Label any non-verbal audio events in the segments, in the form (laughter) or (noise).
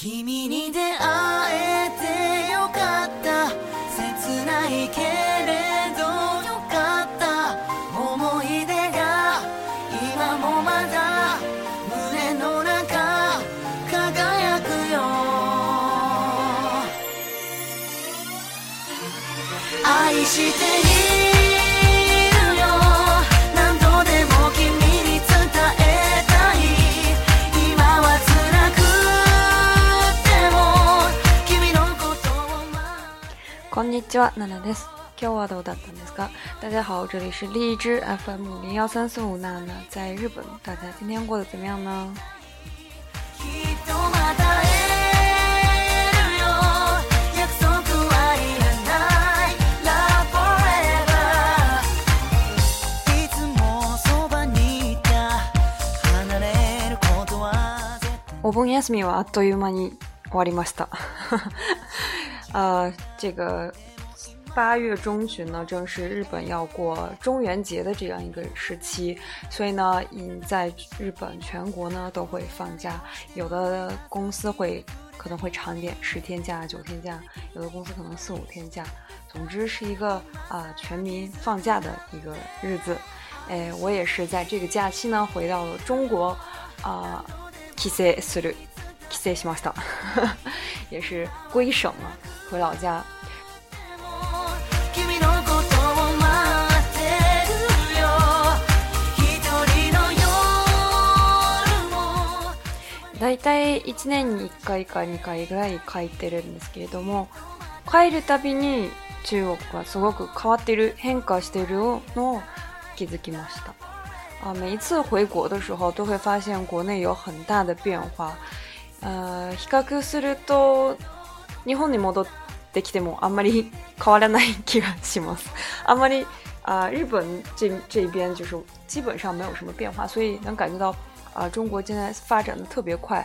君に出会うちは、ナナです。今日はどうだったんですか？大家好，这里是荔枝 FM 零幺三在日本，大家今天过得怎么样呢？お盆休みはあっという間に終わりました (laughs) あ、这个八月中旬呢，正是日本要过中元节的这样一个时期，所以呢，嗯，在日本全国呢都会放假，有的公司会可能会长一点，十天假、九天假，有的公司可能四五天假，总之是一个啊，全民放假的一个日子。哎，我也是在这个假期呢回到了中国，啊，kise suru kise s m a s t 哈，(laughs) 也是归省了，回老家。大体1年に1回か2回ぐらい書いてるんですけれども帰るたびに中国はすごく変わってる変化してるのを気づきました啊，每一次回国的时候，都会发现国内有很大的变化。呃、比較すると日本に戻ってきてもあんまり変わらない気がします。あんまり啊、呃，日本这这边就是基本上没有什么变化，所以能感觉到啊，中国现在发展的特别快，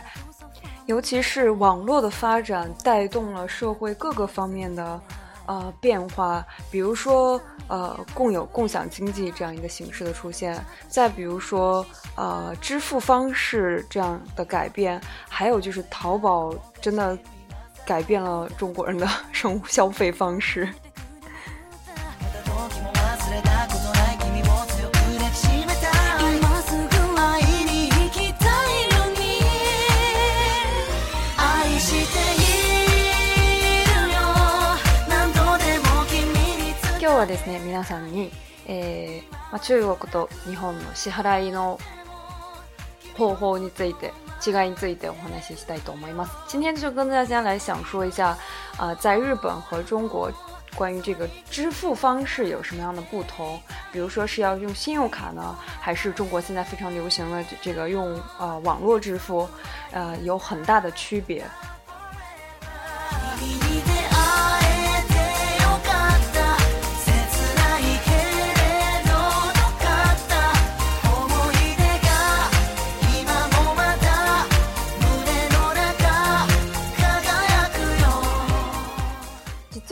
尤其是网络的发展带动了社会各个方面的呃变化，比如说呃共有共享经济这样一个形式的出现，再比如说呃支付方式这样的改变，还有就是淘宝真的改变了中国人的 (laughs) 生消费方式。はですね皆さんに、えー、まあ、中国と日本の支払いの方法について違いについてお話ししたいと思います。今天就跟大家来想说一下，呃，在日本和中国关于这个支付方式有什么样的不同？比如说是要用信用卡呢，还是中国现在非常流行的这个用呃网络支付？呃，有很大的区别。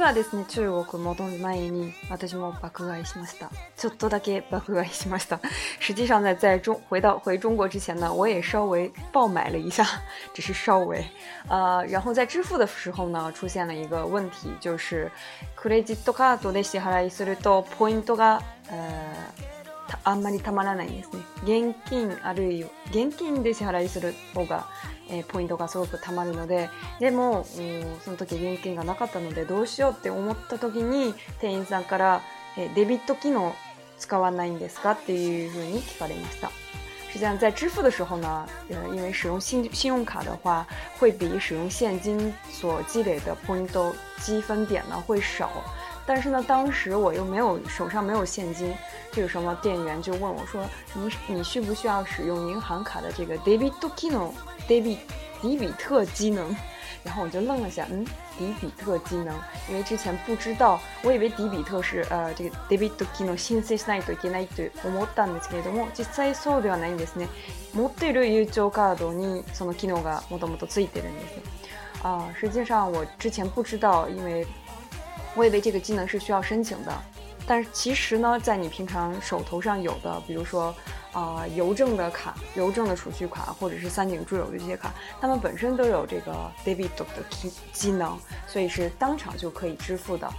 はですね、中国戻る前に私も爆買いしました。ちょっとだけ爆買いしました。(laughs) 实际上呢，在中回到回中国之前呢，我也稍微爆买了一下，(laughs) 只是稍微。呃，然后在支付的时候呢，出现了一个问题，就是クレジットカードで支払いするとポイントが。あんまりたまらないんですね現金あるいは現金で支払いする方が、えー、ポイントがすごくたまるのででも、その時現金がなかったのでどうしようって思った時に店員さんから、えー、デビット機能使わないんですかっていうふうに聞かれました。实际上，在支付的时候呢，呃，因为使用信信用卡的话，会比使用现金所积累的 point 积分点呢会少。但是呢，当时我又没有手上没有现金，这个时候店员就问我说：“你你需不需要使用银行卡的这个 debit n o d e b i t 迪比特機能？”然后我就愣了下，嗯，迪比特機能，因为之前不知道，我以为迪比特是呃这个 debit 機能申請しないといけないと思ったんですけども，実際そうではないんですね。持ってる有張カードにその機能がもともとついてるんです。啊，实际上我之前不知道，因为。我以为这个技能是需要申请的，但是其实呢，在你平常手头上有的，比如说，啊，邮政的卡、邮政的储蓄卡，或者是三井住友的这些卡，它们本身都有这个 debit token 技能，所以是当场就可以支付的。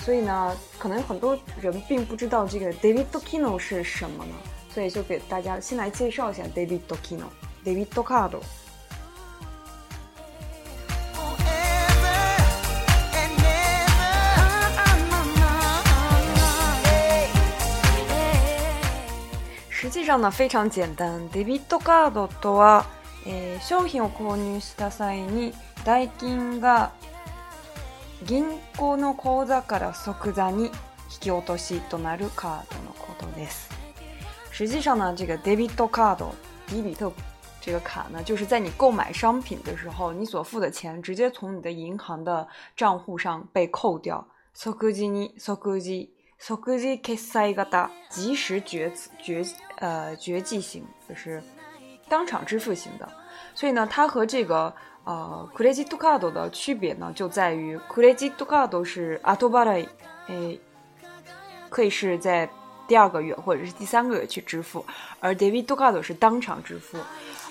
所以呢，可能很多人并不知道这个 debit t o k i n o 是什么呢？所以就给大家先来介绍一下 debit t o k i n o debit card。际上呢非常简单。デビットカードとは、えー、商品を購入した際に代金が銀行の口座から即座に引き落としとなるカードのことです。实际上呢，这个 debit card 迪比特这个卡呢，就是在你购买商品的时候，你所付的钱直接从你的银行的账户上被扣掉。即時に即時即時決裁型，即时决决呃决计型，就是当场支付型的。所以呢，它和这个呃 credit card 的区别呢，就在于 credit card 是 a t o b a r y 诶，可以是在第二个月或者是第三个月去支付，而 debit card 是当场支付。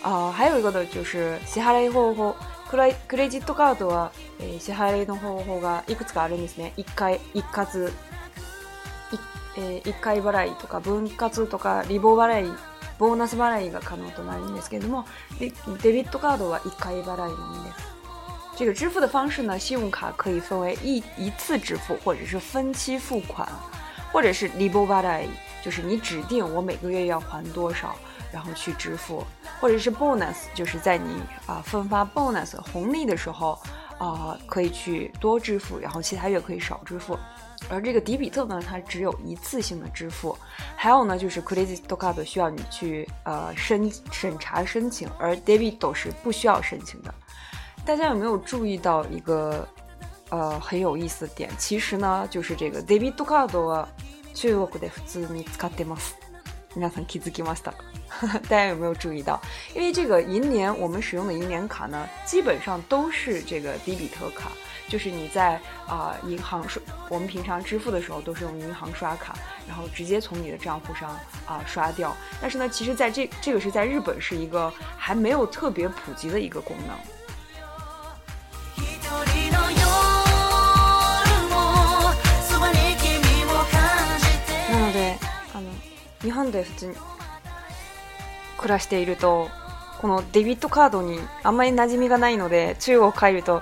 呃，还有一个呢，就是支払い方法。クレクレジットカードは、えー、支払いの方法がいくつかあるんですね。一回、一括えー、1回払いとか分割とかリボ払いボーナス払いが可能となるんですけれどもデデビットカードは1回払いのみです。这个支付的方式呢，信用卡可以分为一一次支付，或者是分期付款，或者是 libo b a d a 就是你指定我每个月要还多少，然后去支付，或者是 bonus，就是在你啊、呃、分发 bonus 红利的时候，啊、呃、可以去多支付，然后其他月可以少支付。而这个迪比特呢，它只有一次性的支付；还有呢，就是 credit card 需要你去呃申审查申请，而 debit 是不需要申请的。大家有没有注意到一个呃很有意思的点？其实呢，就是这个 debit card を中国で普通に使ってます。皆さん気づきました？(laughs) 大家有没有注意到？因为这个银联，我们使用的银联卡呢，基本上都是这个迪比特卡。就是你在啊银行刷，我们平常支付的时候都是用银行刷卡，然后直接从你的账户上啊刷掉。但是呢，其实在这这个是在日本是一个还没有特别普及的一个功能。なので、あの日本で普通に暮らしていると、このデビットカードにあまり馴染みがないので、中国帰ると。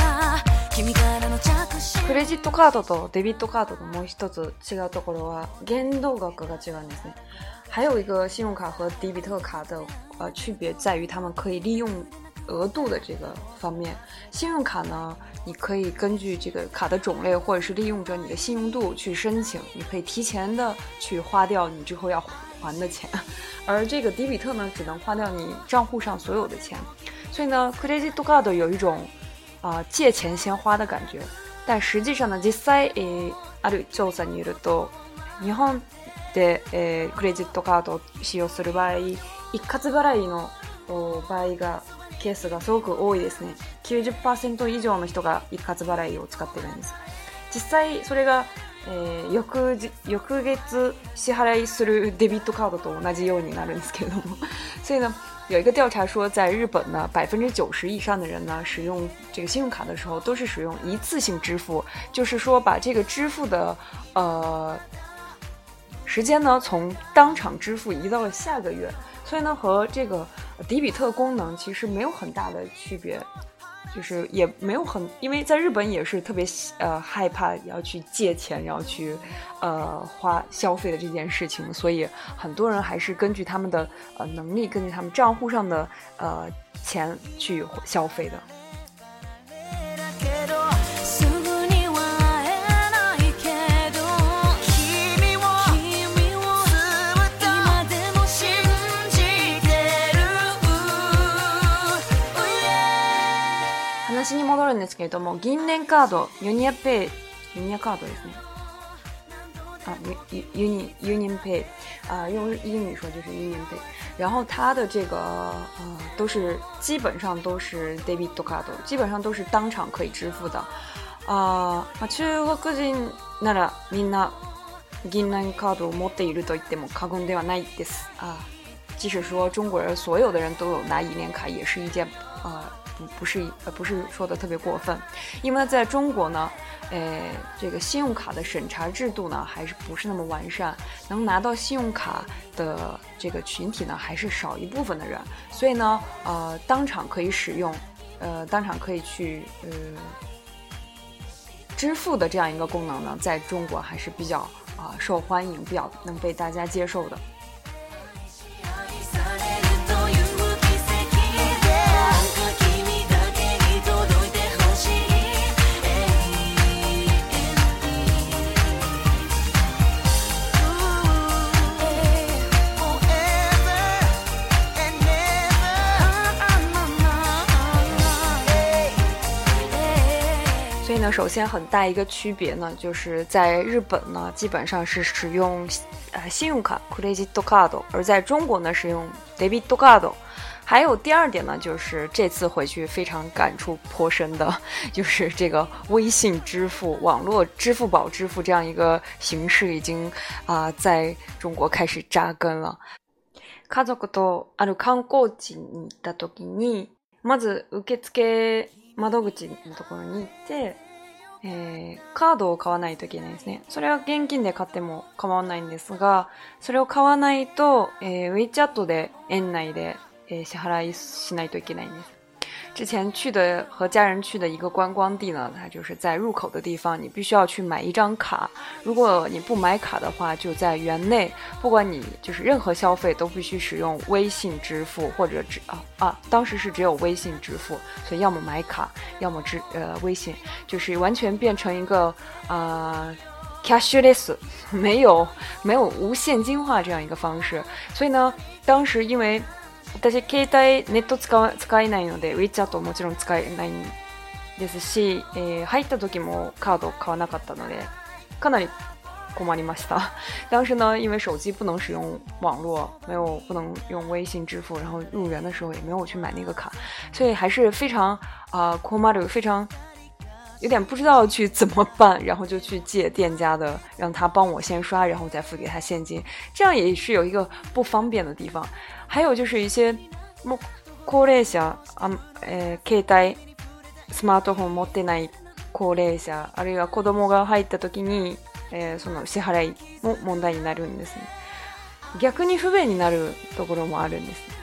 ジットカードとデビットカードのもう一つ違うところは限度額が違うんですね。还有，信用卡和 d e b i 卡的呃区别在于，它们可以利用额度的这个方面。信用卡呢，你可以根据这个卡的种类或者是利用着你的信用度去申请，你可以提前的去花掉你之后要还的钱，(laughs) 而这个 d e b i 呢，只能花掉你账户上所有的钱。所以呢，credit カード有一种あ、借钱先花的感觉。但实际上呢、実際、えある調査によると、日本で、えクレジットカードを使用する場合、一括払いの場合が、ケースがすごく多いですね。90%以上の人が一括払いを使っているんです。実際、それが、えー、翌翌月支払いするデビットカードと同じようになるんですけれどもそういうの有一个调查说，在日本呢，百分之九十以上的人呢，使用这个信用卡的时候都是使用一次性支付，就是说把这个支付的呃时间呢，从当场支付移到了下个月，所以呢，和这个迪比特功能其实没有很大的区别。就是也没有很，因为在日本也是特别呃害怕要去借钱，要去呃花消费的这件事情，所以很多人还是根据他们的呃能力，根据他们账户上的呃钱去消费的。けれども銀聯カード、ユニ i ペイ、ユニ y カードですね。あ、ユニ、UnionPay，用英文说就是 UnionPay。然后它的这个呃都是基本上都是 debit card，基本上都是当场可以支付的。啊，中国人ならみんな銀聯カードを持っていると言っても過言ではないです。啊，即使说中国人所有的人都有拿银联卡，也是一件啊。不是呃，不是说的特别过分，因为在中国呢，呃，这个信用卡的审查制度呢，还是不是那么完善，能拿到信用卡的这个群体呢，还是少一部分的人，所以呢，呃，当场可以使用，呃，当场可以去呃支付的这样一个功能呢，在中国还是比较啊受欢迎，比较能被大家接受的。所以呢，首先很大一个区别呢，就是在日本呢，基本上是使用呃信用卡 （credit card），而在中国呢，使用 debit card。还有第二点呢，就是这次回去非常感触颇深的，就是这个微信支付、网络支付宝支付这样一个形式，已经啊在中国开始扎根了。窓口のところに行って、えー、カードを買わないといけないですね。それは現金で買っても構わないんですが、それを買わないと、えー、WeChat で園内で、えー、支払いしないといけないんです。之前去的和家人去的一个观光地呢，它就是在入口的地方，你必须要去买一张卡。如果你不买卡的话，就在园内，不管你就是任何消费，都必须使用微信支付或者只啊啊，当时是只有微信支付，所以要么买卡，要么支呃微信，就是完全变成一个啊 cashless，没有没有无现金化这样一个方式。所以呢，当时因为。私携帯ネット使使えないので WeChat もちろん使えないんですし、えー、入った時もカード買わなかったのでかなり困りました。(laughs) 当時呢，因为手机不能使用网络，没有不能用微信支付，然后入园的时候也没有去买那个卡，所以还是非常呃、困る非常有点不知道去怎么办，然后就去借店家的，让他帮我先刷，然后再付给他现金，这样也是有一个不方便的地方。还有就是一些も高齢者あ、え携帯スマートフォン持ってない高齢者あるいは子供が入った時に、えー、その支払いも問題になるんですね。逆に不便になるところもあるんです。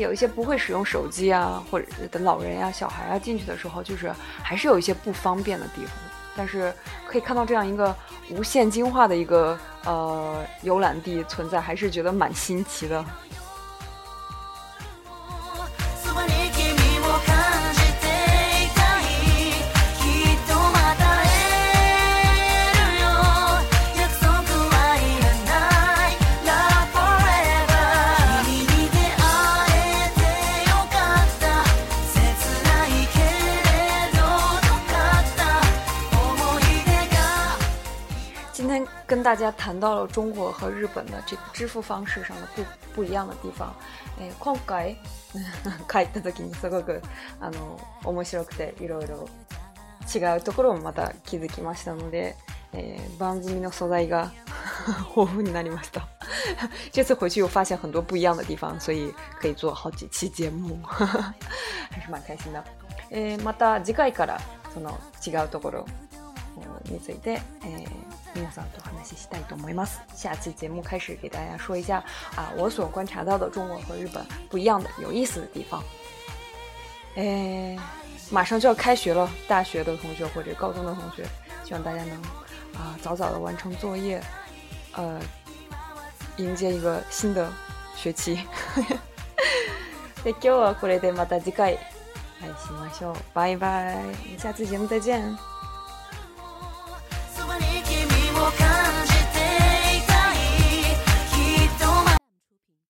有一些不会使用手机啊，或者的老人呀、小孩啊进去的时候，就是还是有一些不方便的地方。但是可以看到这样一个无限进化的一个呃游览地存在，还是觉得蛮新奇的。大家谈到了中国和日本的这个支付方式上的不不一样的地方。哎，今回、今回的このゲストあの面白くていろいろ違うところもまた気づきましたので、番組の素材が (laughs) 豊富にあります。这次回去又发现很多不一样的地方，所以可以做好几期节目，还 (laughs) 是蛮开心的。え、また次回からその違うところについて、え。面色都很难，信息带动没ます。下期节目开始，给大家说一下啊，我所观察到的中国和日本不一样的有意思的地方。哎，马上就要开学了，大学的同学或者高中的同学，希望大家能啊早早的完成作业，呃，迎接一个新的学期。今天是下次节目再见。come